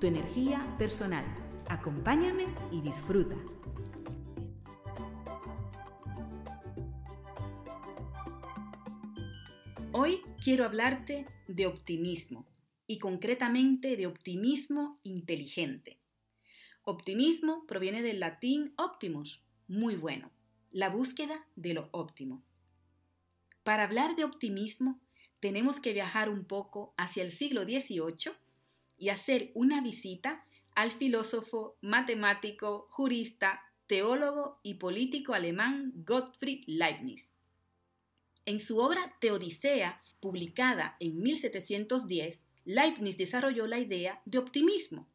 tu energía personal. Acompáñame y disfruta. Hoy quiero hablarte de optimismo y concretamente de optimismo inteligente. Optimismo proviene del latín optimus, muy bueno, la búsqueda de lo óptimo. Para hablar de optimismo, tenemos que viajar un poco hacia el siglo XVIII y hacer una visita al filósofo, matemático, jurista, teólogo y político alemán Gottfried Leibniz. En su obra Teodicea, publicada en 1710, Leibniz desarrolló la idea de optimismo.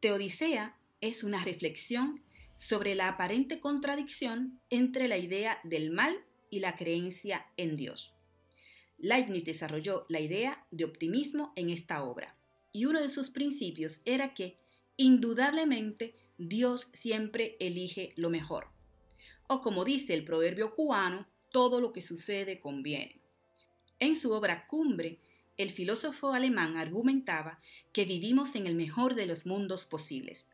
Teodicea es una reflexión sobre la aparente contradicción entre la idea del mal y la creencia en Dios. Leibniz desarrolló la idea de optimismo en esta obra y uno de sus principios era que, indudablemente, Dios siempre elige lo mejor. O como dice el proverbio cubano, todo lo que sucede conviene. En su obra Cumbre, el filósofo alemán argumentaba que vivimos en el mejor de los mundos posibles.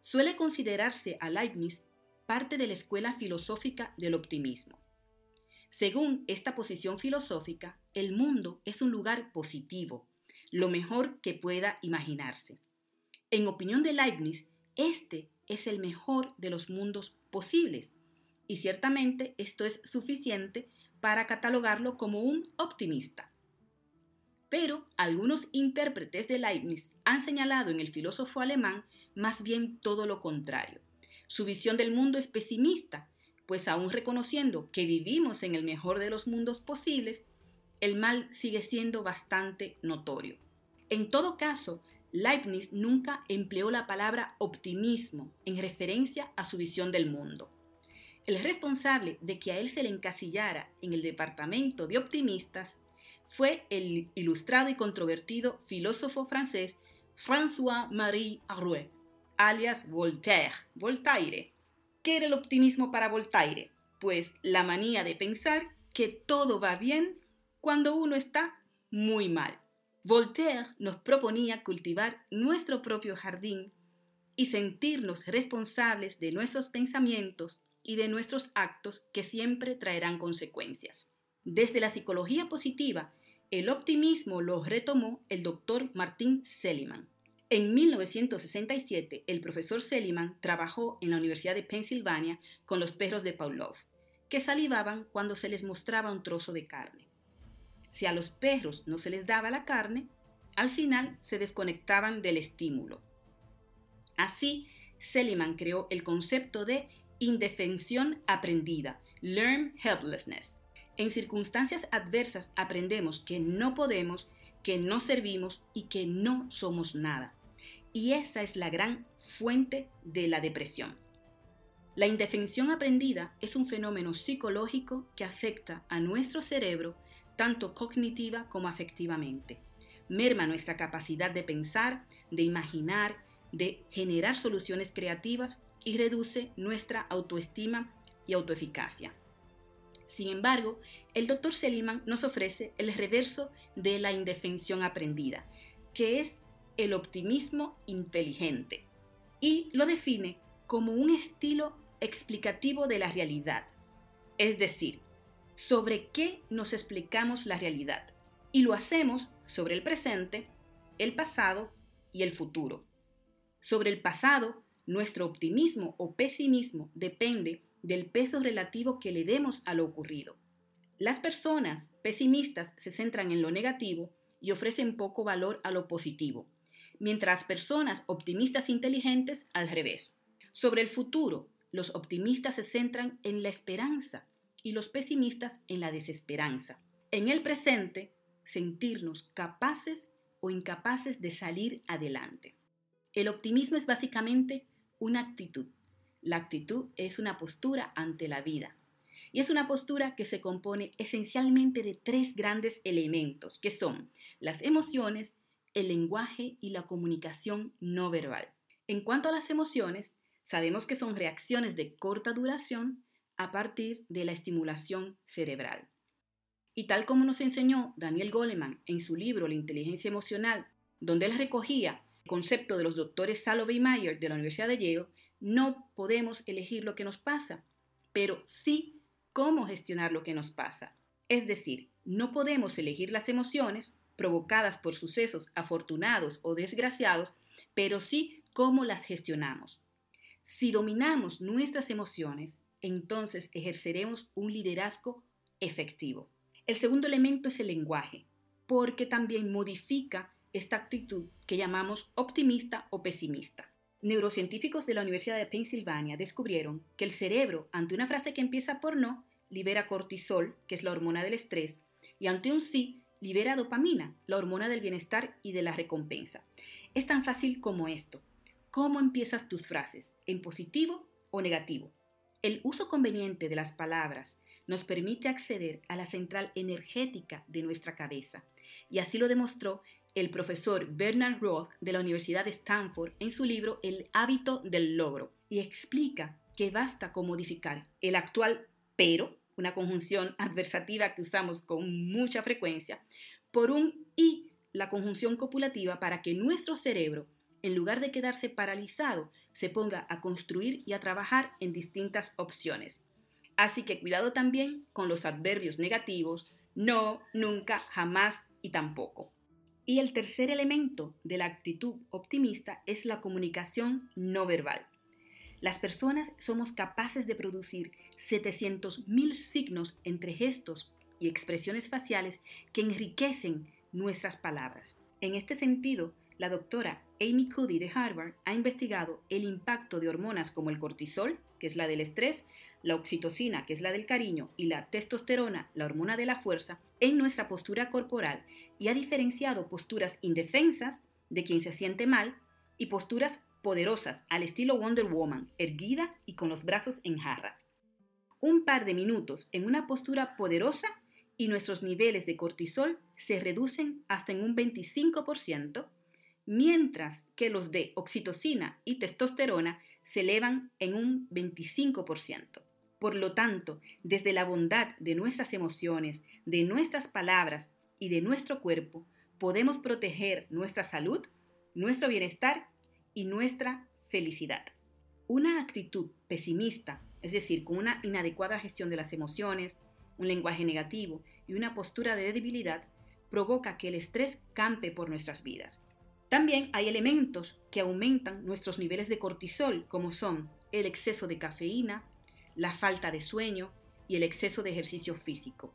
Suele considerarse a Leibniz parte de la escuela filosófica del optimismo. Según esta posición filosófica, el mundo es un lugar positivo, lo mejor que pueda imaginarse. En opinión de Leibniz, este es el mejor de los mundos posibles, y ciertamente esto es suficiente para catalogarlo como un optimista. Pero algunos intérpretes de Leibniz han señalado en el filósofo alemán más bien todo lo contrario. Su visión del mundo es pesimista, pues aún reconociendo que vivimos en el mejor de los mundos posibles, el mal sigue siendo bastante notorio. En todo caso, Leibniz nunca empleó la palabra optimismo en referencia a su visión del mundo. El responsable de que a él se le encasillara en el departamento de optimistas fue el ilustrado y controvertido filósofo francés François-Marie Arouet, alias Voltaire, Voltaire. ¿Qué era el optimismo para Voltaire? Pues la manía de pensar que todo va bien cuando uno está muy mal. Voltaire nos proponía cultivar nuestro propio jardín y sentirnos responsables de nuestros pensamientos y de nuestros actos que siempre traerán consecuencias. Desde la psicología positiva, el optimismo lo retomó el doctor Martin Seligman. En 1967, el profesor Seligman trabajó en la Universidad de Pensilvania con los perros de Pavlov, que salivaban cuando se les mostraba un trozo de carne. Si a los perros no se les daba la carne, al final se desconectaban del estímulo. Así, Seligman creó el concepto de indefensión aprendida, learn helplessness. En circunstancias adversas aprendemos que no podemos, que no servimos y que no somos nada. Y esa es la gran fuente de la depresión. La indefensión aprendida es un fenómeno psicológico que afecta a nuestro cerebro tanto cognitiva como afectivamente. Merma nuestra capacidad de pensar, de imaginar, de generar soluciones creativas y reduce nuestra autoestima y autoeficacia. Sin embargo, el Dr. Seliman nos ofrece el reverso de la indefensión aprendida, que es el optimismo inteligente, y lo define como un estilo explicativo de la realidad, es decir, sobre qué nos explicamos la realidad. Y lo hacemos sobre el presente, el pasado y el futuro. Sobre el pasado, nuestro optimismo o pesimismo depende del peso relativo que le demos a lo ocurrido. Las personas pesimistas se centran en lo negativo y ofrecen poco valor a lo positivo, mientras personas optimistas inteligentes al revés. Sobre el futuro, los optimistas se centran en la esperanza y los pesimistas en la desesperanza. En el presente, sentirnos capaces o incapaces de salir adelante. El optimismo es básicamente una actitud. La actitud es una postura ante la vida. Y es una postura que se compone esencialmente de tres grandes elementos, que son las emociones, el lenguaje y la comunicación no verbal. En cuanto a las emociones, sabemos que son reacciones de corta duración a partir de la estimulación cerebral. Y tal como nos enseñó Daniel Goleman en su libro La inteligencia emocional, donde él recogía el concepto de los doctores Salovey y Mayer de la Universidad de Yale, no podemos elegir lo que nos pasa, pero sí cómo gestionar lo que nos pasa. Es decir, no podemos elegir las emociones provocadas por sucesos afortunados o desgraciados, pero sí cómo las gestionamos. Si dominamos nuestras emociones, entonces ejerceremos un liderazgo efectivo. El segundo elemento es el lenguaje, porque también modifica esta actitud que llamamos optimista o pesimista. Neurocientíficos de la Universidad de Pensilvania descubrieron que el cerebro, ante una frase que empieza por no, libera cortisol, que es la hormona del estrés, y ante un sí, libera dopamina, la hormona del bienestar y de la recompensa. Es tan fácil como esto. ¿Cómo empiezas tus frases? ¿En positivo o negativo? El uso conveniente de las palabras nos permite acceder a la central energética de nuestra cabeza. Y así lo demostró el profesor Bernard Roth de la Universidad de Stanford en su libro El hábito del logro. Y explica que basta con modificar el actual pero una conjunción adversativa que usamos con mucha frecuencia, por un y, la conjunción copulativa, para que nuestro cerebro, en lugar de quedarse paralizado, se ponga a construir y a trabajar en distintas opciones. Así que cuidado también con los adverbios negativos, no, nunca, jamás y tampoco. Y el tercer elemento de la actitud optimista es la comunicación no verbal. Las personas somos capaces de producir 700.000 signos entre gestos y expresiones faciales que enriquecen nuestras palabras. En este sentido, la doctora Amy Cuddy de Harvard ha investigado el impacto de hormonas como el cortisol, que es la del estrés, la oxitocina, que es la del cariño, y la testosterona, la hormona de la fuerza, en nuestra postura corporal y ha diferenciado posturas indefensas de quien se siente mal y posturas poderosas al estilo Wonder Woman, erguida y con los brazos en jarra. Un par de minutos en una postura poderosa y nuestros niveles de cortisol se reducen hasta en un 25%, mientras que los de oxitocina y testosterona se elevan en un 25%. Por lo tanto, desde la bondad de nuestras emociones, de nuestras palabras y de nuestro cuerpo, podemos proteger nuestra salud, nuestro bienestar y nuestra felicidad. Una actitud pesimista, es decir, con una inadecuada gestión de las emociones, un lenguaje negativo y una postura de debilidad, provoca que el estrés campe por nuestras vidas. También hay elementos que aumentan nuestros niveles de cortisol, como son el exceso de cafeína, la falta de sueño y el exceso de ejercicio físico.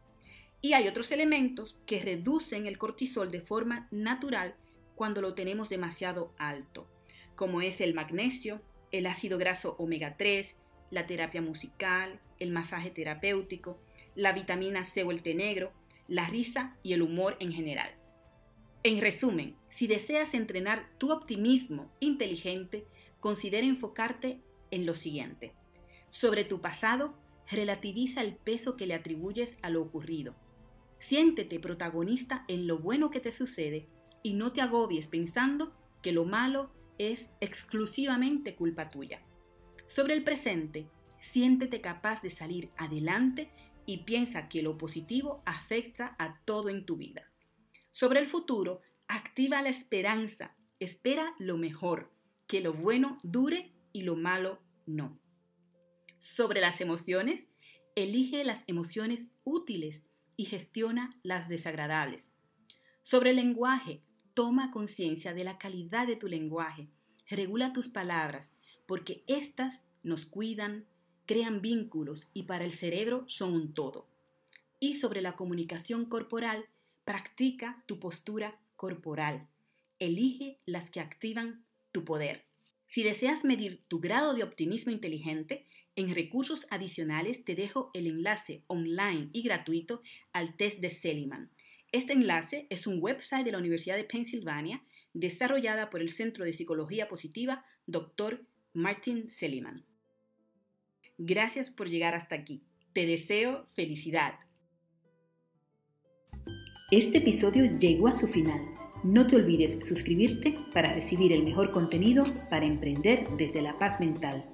Y hay otros elementos que reducen el cortisol de forma natural cuando lo tenemos demasiado alto como es el magnesio, el ácido graso omega 3, la terapia musical, el masaje terapéutico, la vitamina C o el té negro, la risa y el humor en general. En resumen, si deseas entrenar tu optimismo inteligente, considera enfocarte en lo siguiente. Sobre tu pasado, relativiza el peso que le atribuyes a lo ocurrido. Siéntete protagonista en lo bueno que te sucede y no te agobies pensando que lo malo es exclusivamente culpa tuya. Sobre el presente, siéntete capaz de salir adelante y piensa que lo positivo afecta a todo en tu vida. Sobre el futuro, activa la esperanza, espera lo mejor, que lo bueno dure y lo malo no. Sobre las emociones, elige las emociones útiles y gestiona las desagradables. Sobre el lenguaje, Toma conciencia de la calidad de tu lenguaje. Regula tus palabras, porque éstas nos cuidan, crean vínculos y para el cerebro son un todo. Y sobre la comunicación corporal, practica tu postura corporal. Elige las que activan tu poder. Si deseas medir tu grado de optimismo inteligente, en recursos adicionales te dejo el enlace online y gratuito al test de Seliman. Este enlace es un website de la Universidad de Pensilvania desarrollada por el Centro de Psicología Positiva Dr. Martin Seligman. Gracias por llegar hasta aquí. Te deseo felicidad. Este episodio llegó a su final. No te olvides suscribirte para recibir el mejor contenido para emprender desde la paz mental.